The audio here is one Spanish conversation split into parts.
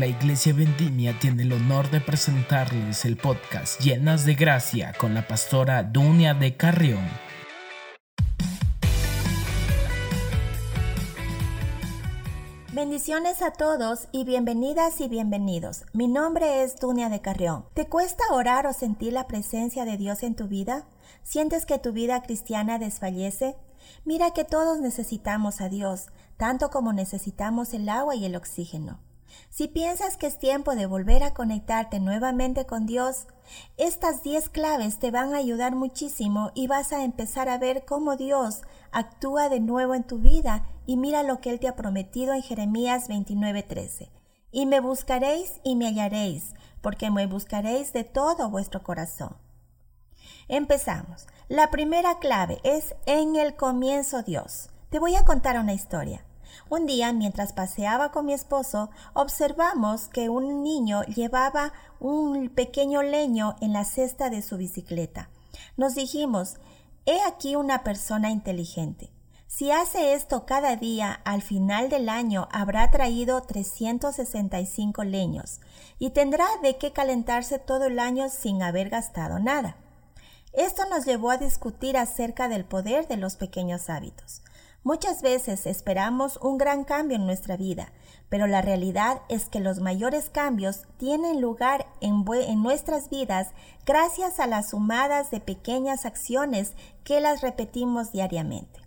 La Iglesia Vendimia tiene el honor de presentarles el podcast Llenas de Gracia con la pastora Dunia de Carrión. Bendiciones a todos y bienvenidas y bienvenidos. Mi nombre es Dunia de Carrión. ¿Te cuesta orar o sentir la presencia de Dios en tu vida? ¿Sientes que tu vida cristiana desfallece? Mira que todos necesitamos a Dios, tanto como necesitamos el agua y el oxígeno. Si piensas que es tiempo de volver a conectarte nuevamente con Dios, estas 10 claves te van a ayudar muchísimo y vas a empezar a ver cómo Dios actúa de nuevo en tu vida y mira lo que Él te ha prometido en Jeremías 29:13. Y me buscaréis y me hallaréis, porque me buscaréis de todo vuestro corazón. Empezamos. La primera clave es en el comienzo Dios. Te voy a contar una historia. Un día, mientras paseaba con mi esposo, observamos que un niño llevaba un pequeño leño en la cesta de su bicicleta. Nos dijimos, he aquí una persona inteligente. Si hace esto cada día, al final del año habrá traído 365 leños y tendrá de qué calentarse todo el año sin haber gastado nada. Esto nos llevó a discutir acerca del poder de los pequeños hábitos. Muchas veces esperamos un gran cambio en nuestra vida, pero la realidad es que los mayores cambios tienen lugar en, nuestras vidas gracias a las sumadas de pequeñas acciones que las repetimos diariamente.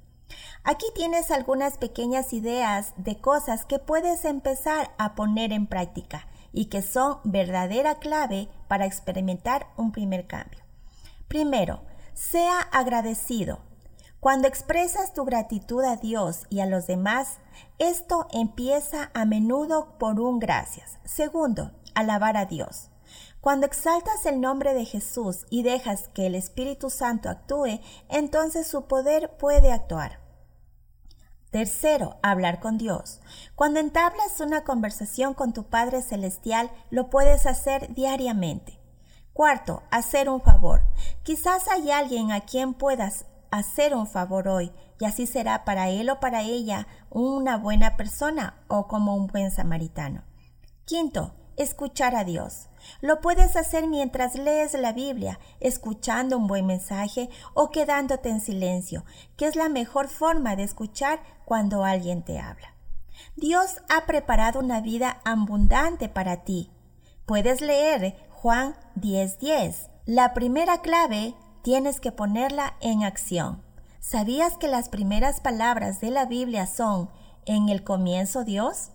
Aquí tienes algunas pequeñas ideas de cosas que puedes empezar a poner en práctica y que son verdadera clave para experimentar un primer cambio. Primero, sea agradecido. Cuando expresas tu gratitud a Dios y a los demás, esto empieza a menudo por un gracias. Segundo, alabar a Dios. Cuando exaltas el nombre de Jesús y dejas que el Espíritu Santo actúe, entonces su poder puede actuar. Tercero, hablar con Dios. Cuando entablas una conversación con tu Padre Celestial, lo puedes hacer diariamente. Cuarto, hacer un favor. Quizás hay alguien a quien puedas hacer un favor hoy y así será para él o para ella una buena persona o como un buen samaritano. Quinto, escuchar a Dios. Lo puedes hacer mientras lees la Biblia, escuchando un buen mensaje o quedándote en silencio, que es la mejor forma de escuchar cuando alguien te habla. Dios ha preparado una vida abundante para ti. Puedes leer Juan 10:10. La primera clave tienes que ponerla en acción. ¿Sabías que las primeras palabras de la Biblia son en el comienzo Dios?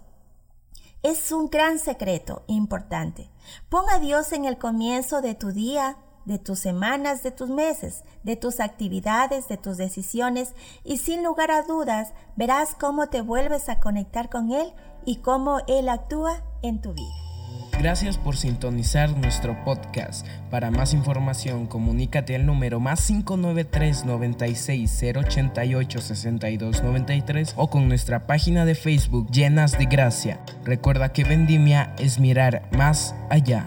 Es un gran secreto importante. Pon a Dios en el comienzo de tu día, de tus semanas, de tus meses, de tus actividades, de tus decisiones y sin lugar a dudas verás cómo te vuelves a conectar con Él y cómo Él actúa en tu vida. Gracias por sintonizar nuestro podcast. Para más información, comunícate al número más 593 96 088 62 93 o con nuestra página de Facebook Llenas de Gracia. Recuerda que Vendimia es mirar más allá.